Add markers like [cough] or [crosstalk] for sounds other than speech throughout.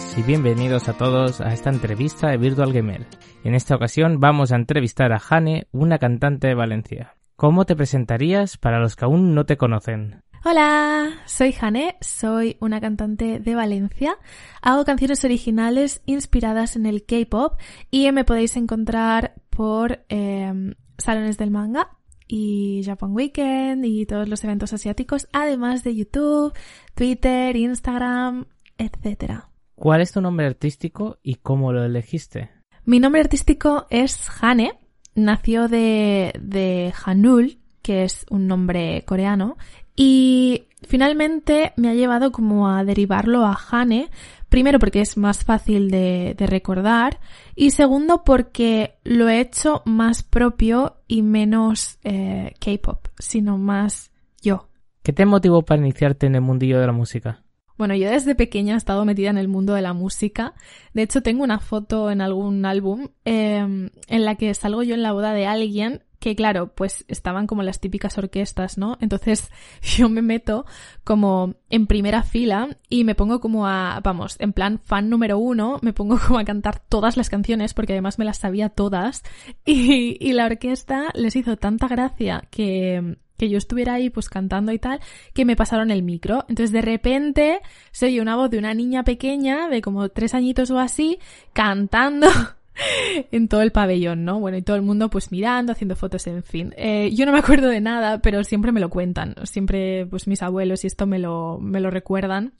Buenas y bienvenidos a todos a esta entrevista de Virtual Gamer. En esta ocasión vamos a entrevistar a Jane, una cantante de Valencia. ¿Cómo te presentarías para los que aún no te conocen? Hola, soy Jane, soy una cantante de Valencia. Hago canciones originales inspiradas en el K-pop y me podéis encontrar por eh, salones del manga y Japan Weekend y todos los eventos asiáticos, además de YouTube, Twitter, Instagram, etcétera. ¿Cuál es tu nombre artístico y cómo lo elegiste? Mi nombre artístico es Hane. Nació de, de Hanul, que es un nombre coreano. Y finalmente me ha llevado como a derivarlo a Hane. Primero porque es más fácil de, de recordar. Y segundo porque lo he hecho más propio y menos eh, K-pop, sino más yo. ¿Qué te motivó para iniciarte en el mundillo de la música? Bueno, yo desde pequeña he estado metida en el mundo de la música. De hecho, tengo una foto en algún álbum eh, en la que salgo yo en la boda de alguien que, claro, pues estaban como las típicas orquestas, ¿no? Entonces [laughs] yo me meto como en primera fila y me pongo como a, vamos, en plan fan número uno, me pongo como a cantar todas las canciones porque además me las sabía todas [laughs] y la orquesta les hizo tanta gracia que que yo estuviera ahí pues cantando y tal, que me pasaron el micro. Entonces de repente se oye una voz de una niña pequeña de como tres añitos o así, cantando [laughs] en todo el pabellón, ¿no? Bueno, y todo el mundo pues mirando, haciendo fotos, en fin. Eh, yo no me acuerdo de nada, pero siempre me lo cuentan. Siempre pues mis abuelos y esto me lo, me lo recuerdan.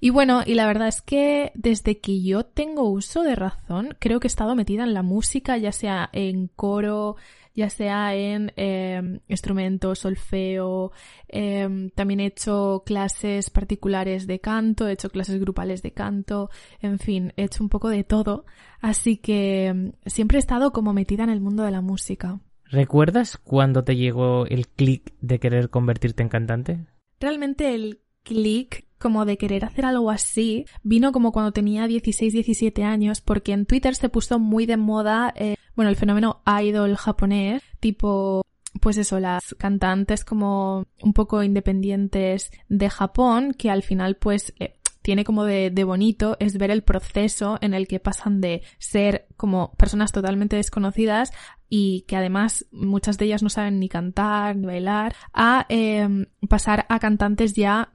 Y bueno, y la verdad es que desde que yo tengo uso de razón, creo que he estado metida en la música, ya sea en coro, ya sea en eh, instrumentos, solfeo, eh, también he hecho clases particulares de canto, he hecho clases grupales de canto, en fin, he hecho un poco de todo, así que em, siempre he estado como metida en el mundo de la música. ¿Recuerdas cuándo te llegó el clic de querer convertirte en cantante? Realmente el clic como de querer hacer algo así vino como cuando tenía 16, 17 años porque en Twitter se puso muy de moda eh, bueno, el fenómeno idol japonés, tipo pues eso, las cantantes como un poco independientes de Japón, que al final pues eh, tiene como de, de, bonito es ver el proceso en el que pasan de ser como personas totalmente desconocidas y que además muchas de ellas no saben ni cantar ni bailar a eh, pasar a cantantes ya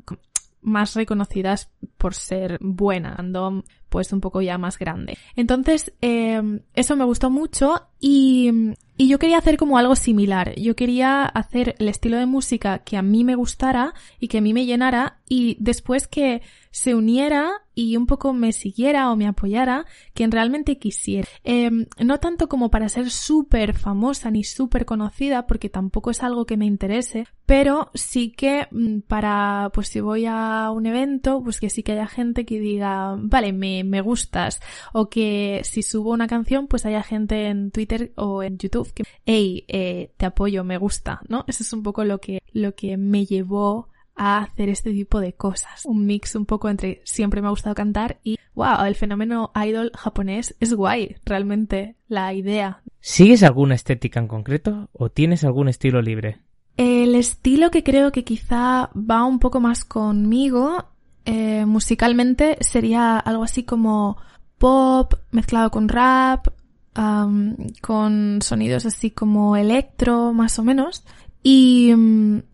más reconocidas por ser buena, ando pues un poco ya más grande. Entonces, eh, eso me gustó mucho y, y yo quería hacer como algo similar. Yo quería hacer el estilo de música que a mí me gustara y que a mí me llenara y después que se uniera y un poco me siguiera o me apoyara quien realmente quisiera. Eh, no tanto como para ser súper famosa ni súper conocida, porque tampoco es algo que me interese, pero sí que mm, para, pues si voy a un evento, pues que sí que haya gente que diga, vale, me, me gustas, o que si subo una canción, pues haya gente en Twitter o en YouTube que, hey, eh, te apoyo, me gusta, ¿no? Eso es un poco lo que, lo que me llevó a hacer este tipo de cosas. Un mix un poco entre siempre me ha gustado cantar y wow, el fenómeno idol japonés es guay, realmente, la idea. ¿Sigues alguna estética en concreto o tienes algún estilo libre? El estilo que creo que quizá va un poco más conmigo eh, musicalmente sería algo así como pop mezclado con rap, um, con sonidos así como electro, más o menos. Y,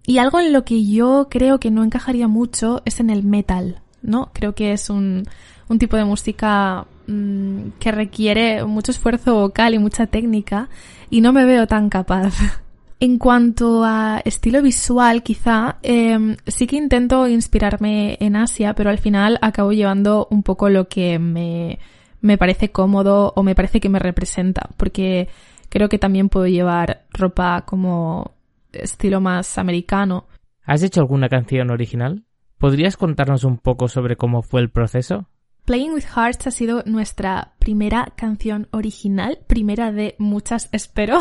y algo en lo que yo creo que no encajaría mucho es en el metal, ¿no? Creo que es un, un tipo de música mmm, que requiere mucho esfuerzo vocal y mucha técnica y no me veo tan capaz. [laughs] En cuanto a estilo visual, quizá, em, sí que intento inspirarme en Asia, pero al final acabo llevando un poco lo que me, me parece cómodo o me parece que me representa, porque creo que también puedo llevar ropa como estilo más americano. ¿Has hecho alguna canción original? ¿Podrías contarnos un poco sobre cómo fue el proceso? Playing with Hearts ha sido nuestra primera canción original, primera de muchas, [laughs] espero.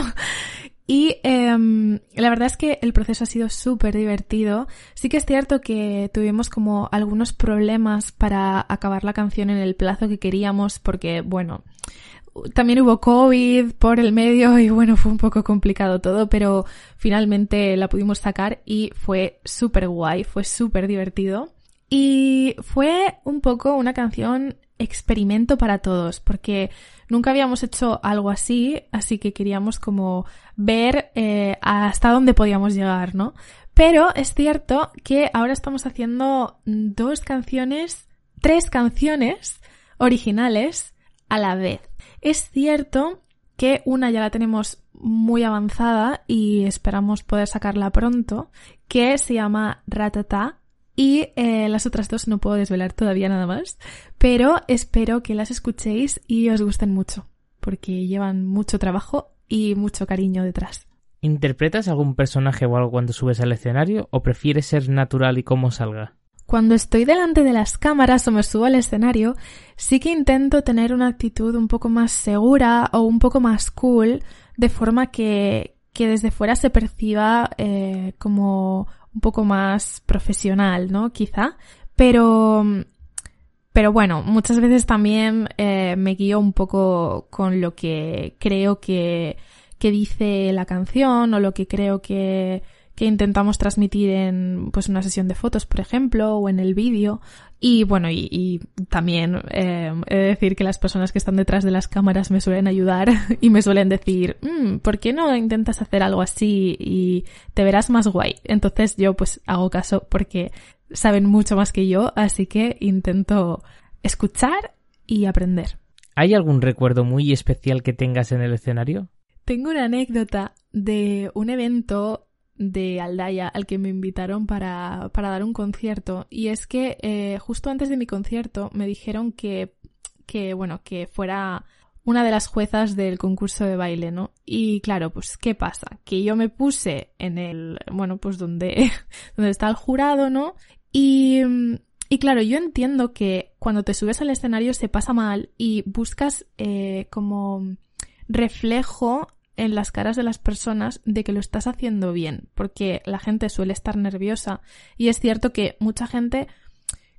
Y em, la verdad es que el proceso ha sido súper divertido. Sí que es cierto que tuvimos como algunos problemas para acabar la canción en el plazo que queríamos porque, bueno, también hubo COVID por el medio y bueno, fue un poco complicado todo, pero finalmente la pudimos sacar y fue súper guay, fue súper divertido. Y fue un poco una canción experimento para todos, porque nunca habíamos hecho algo así, así que queríamos como ver eh, hasta dónde podíamos llegar, ¿no? Pero es cierto que ahora estamos haciendo dos canciones, tres canciones originales a la vez. Es cierto que una ya la tenemos muy avanzada y esperamos poder sacarla pronto, que se llama Ratata y eh, las otras dos no puedo desvelar todavía nada más, pero espero que las escuchéis y os gusten mucho, porque llevan mucho trabajo y mucho cariño detrás. ¿Interpretas algún personaje o algo cuando subes al escenario o prefieres ser natural y cómo salga? Cuando estoy delante de las cámaras o me subo al escenario, sí que intento tener una actitud un poco más segura o un poco más cool, de forma que, que desde fuera se perciba eh, como un poco más profesional, ¿no? Quizá. Pero, pero bueno, muchas veces también eh, me guío un poco con lo que creo que, que dice la canción o lo que creo que, que intentamos transmitir en pues una sesión de fotos, por ejemplo, o en el vídeo. Y bueno, y, también eh, he de decir que las personas que están detrás de las cámaras me suelen ayudar [laughs] y me suelen decir, mm, ¿por qué no intentas hacer algo así y te verás más guay? Entonces yo pues hago caso porque saben mucho más que yo, así que intento escuchar y aprender. ¿Hay algún recuerdo muy especial que tengas en el escenario? Tengo una anécdota de un evento de Aldaya al que me invitaron para, para dar un concierto. Y es que eh, justo antes de mi concierto me dijeron que, que, bueno, que fuera una de las juezas del concurso de baile, ¿no? Y claro, pues, ¿qué pasa? Que yo me puse en el, bueno, pues donde, [laughs] donde está el jurado, ¿no? Y, y claro, yo entiendo que cuando te subes al escenario se pasa mal y buscas eh, como reflejo en las caras de las personas de que lo estás haciendo bien, porque la gente suele estar nerviosa y es cierto que mucha gente,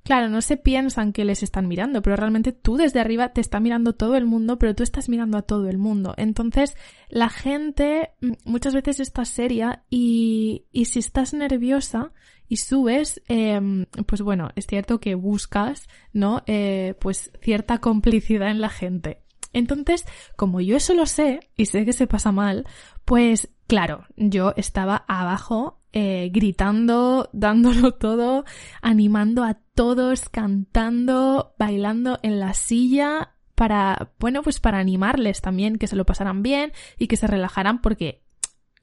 claro, no se piensan que les están mirando, pero realmente tú desde arriba te está mirando todo el mundo, pero tú estás mirando a todo el mundo. Entonces, la gente mm, muchas veces está seria y, y si estás nerviosa, y subes, em, pues bueno, es cierto que buscas, ¿no? Eh, pues cierta complicidad en la gente. Entonces, como yo eso lo sé y sé que se pasa mal, pues claro, yo estaba abajo eh, gritando, [laughs] dándolo todo, animando a todos, cantando, bailando en la silla para, bueno, pues para animarles también, que se lo pasaran bien y que se relajaran porque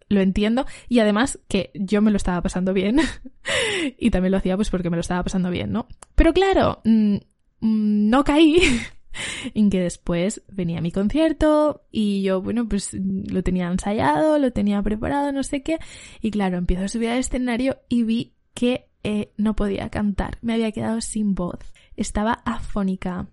lo entiendo y además que yo me lo estaba pasando bien [laughs] y también lo hacía pues porque me lo estaba pasando bien, ¿no? Pero claro, mm, mm, no caí [laughs] [laughs] en que después venía mi concierto y yo, bueno, pues lo tenía ensayado, lo tenía preparado, no sé qué, y claro, empiezo a subir al escenario y vi que eh, no podía cantar, me había quedado sin voz, estaba afónica.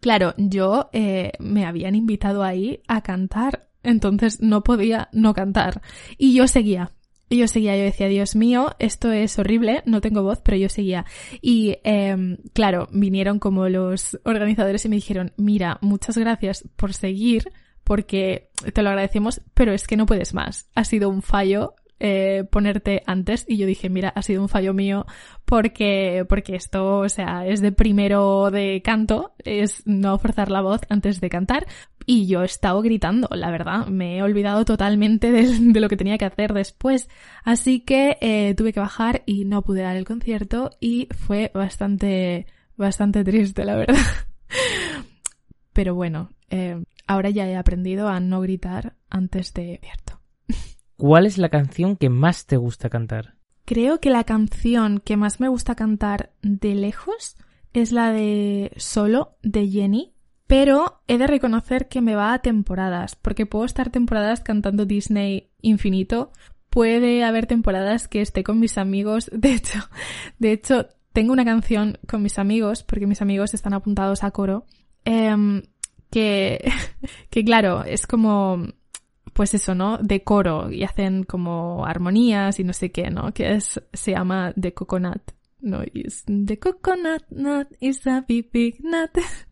Claro, yo eh, me habían invitado ahí a cantar, entonces no podía no cantar. Y yo seguía, y yo seguía, yo decía, Dios mío, esto es horrible, no tengo voz, pero yo seguía. Y eh, claro, vinieron como los organizadores y me dijeron, mira, muchas gracias por seguir, porque te lo agradecemos, pero es que no puedes más. Ha sido un fallo eh, ponerte antes y yo dije, mira, ha sido un fallo mío porque, porque esto, o sea, es de primero de canto, es no forzar la voz antes de cantar y yo he estado gritando, la verdad, me he olvidado totalmente de, lo que tenía que hacer después, así que eh, tuve que bajar y no pude dar el concierto y fue bastante, bastante triste, la verdad. [laughs] Pero bueno, eh, ahora ya he aprendido a no gritar antes de concierto. ¿Cuál es la canción que más te gusta cantar? Creo que la canción que más me gusta cantar de lejos es la de Solo de Jenny, pero he de reconocer que me va a temporadas, porque puedo estar temporadas cantando Disney infinito, puede haber temporadas que esté con mis amigos, [laughs] de hecho, de hecho tengo una canción con mis amigos, porque mis amigos están apuntados a coro, em, [laughs] que, claro, es como, pues eso, ¿no? De coro y hacen como armonías y no sé qué, ¿no? Que es, se llama The Coconut. No, is The Coconut Nut is a big, big nut. [laughs]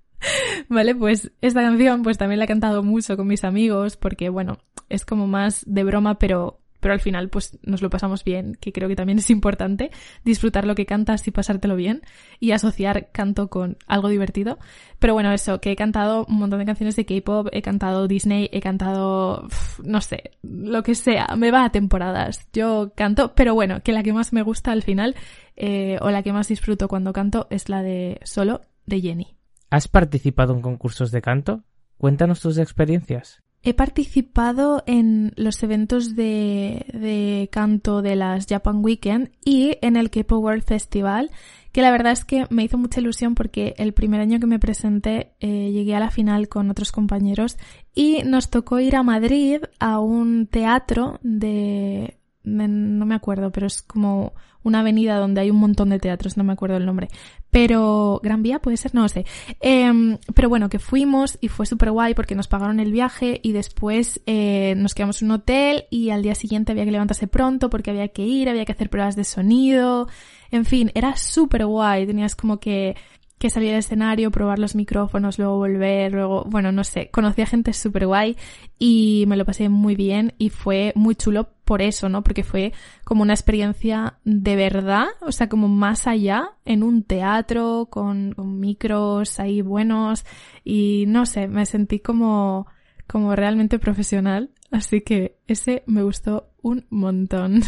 vale, pues esta canción pues también la he cantado mucho con mis amigos porque, bueno, es como más de broma, pero pero al final pues nos lo pasamos bien, que creo que también es importante disfrutar lo que cantas y pasártelo bien y asociar canto con algo divertido. Pero bueno, eso, que he cantado un montón de canciones de K-pop, he cantado Disney, he cantado, no sé, lo que sea, me va a temporadas. Yo canto, pero bueno, que la que más me gusta al final eh, o la que más disfruto cuando canto es la de Solo de Jenny. ¿Has participado en concursos de canto? Cuéntanos tus experiencias. He participado en los eventos de, canto de las Japan Weekend y en el K-Pop World Festival, que la verdad es que me hizo mucha ilusión porque el primer año que me presenté eh, llegué a la final con otros compañeros y nos tocó ir a Madrid a un teatro de no me acuerdo, pero es como una avenida donde hay un montón de teatros, no me acuerdo el nombre. Pero, Gran Vía puede ser, no sé. Eh, pero bueno, que fuimos y fue súper guay porque nos pagaron el viaje y después eh, nos quedamos en un hotel y al día siguiente había que levantarse pronto porque había que ir, había que hacer pruebas de sonido. En fin, era súper guay. Tenías como que que salir al escenario, probar los micrófonos, luego volver, luego, bueno, no sé, conocí a gente súper guay y me lo pasé muy bien y fue muy chulo por eso, ¿no? Porque fue como una experiencia de verdad, o sea, como más allá, en un teatro, con, con micros ahí buenos y no sé, me sentí como, como realmente profesional, así que ese me gustó un montón.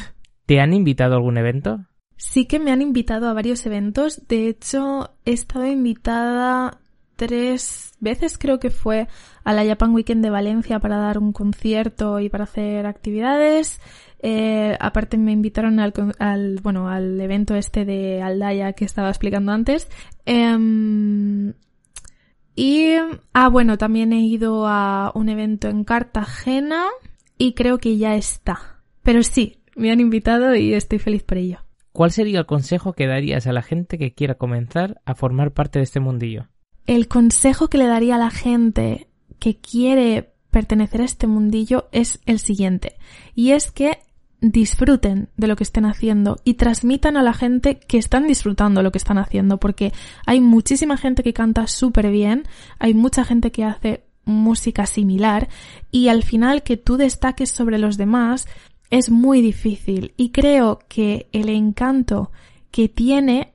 ¿Te han invitado a algún evento? Sí que me han invitado a varios eventos. De hecho, he estado invitada tres veces, creo que fue a la Japan Weekend de Valencia para dar un concierto y para hacer actividades. Eh, aparte me invitaron al, bueno, al evento este de Aldaya que estaba explicando antes. Em, y, ah, bueno, también he ido a un evento en Cartagena y creo que ya está. Pero sí, me han invitado y estoy feliz por ello. ¿Cuál sería el consejo que darías a la gente que quiera comenzar a formar parte de este mundillo? El consejo que le daría a la gente que quiere pertenecer a este mundillo es el siguiente, y es que disfruten de lo que estén haciendo y transmitan a la gente que están disfrutando lo que están haciendo, porque hay muchísima gente que canta súper bien, hay mucha gente que hace música similar y al final que tú destaques sobre los demás es muy difícil. Y creo que el encanto que tiene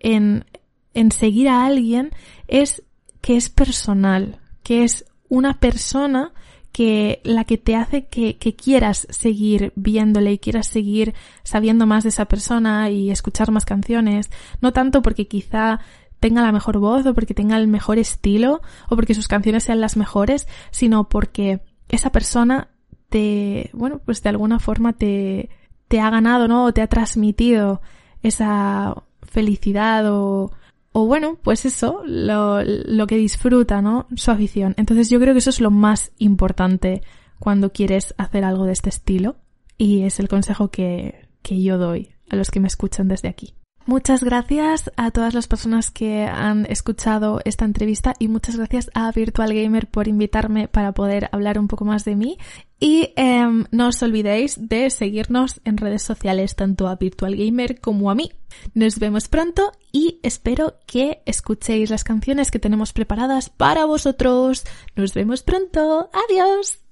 en, en seguir a alguien es que es personal, que es una persona que la que te hace que, que, quieras seguir viéndole y quieras seguir sabiendo más de esa persona y escuchar más canciones, no tanto porque quizá tenga la mejor voz o porque tenga el mejor estilo o porque sus canciones sean las mejores, sino porque esa persona te, bueno, pues de alguna forma te, te ha ganado, ¿no? O te ha transmitido esa felicidad o, o bueno, pues eso, lo, lo que disfruta, ¿no? Su afición. Entonces yo creo que eso es lo más importante cuando quieres hacer algo de este estilo y es el consejo que, que yo doy a los que me escuchan desde aquí. Muchas gracias a todas las personas que han escuchado esta entrevista y muchas gracias a Virtual Gamer por invitarme para poder hablar un poco más de mí. Y em, no os olvidéis de seguirnos en redes sociales tanto a Virtual Gamer como a mí. Nos vemos pronto y espero que escuchéis las canciones que tenemos preparadas para vosotros. Nos vemos pronto. Adiós.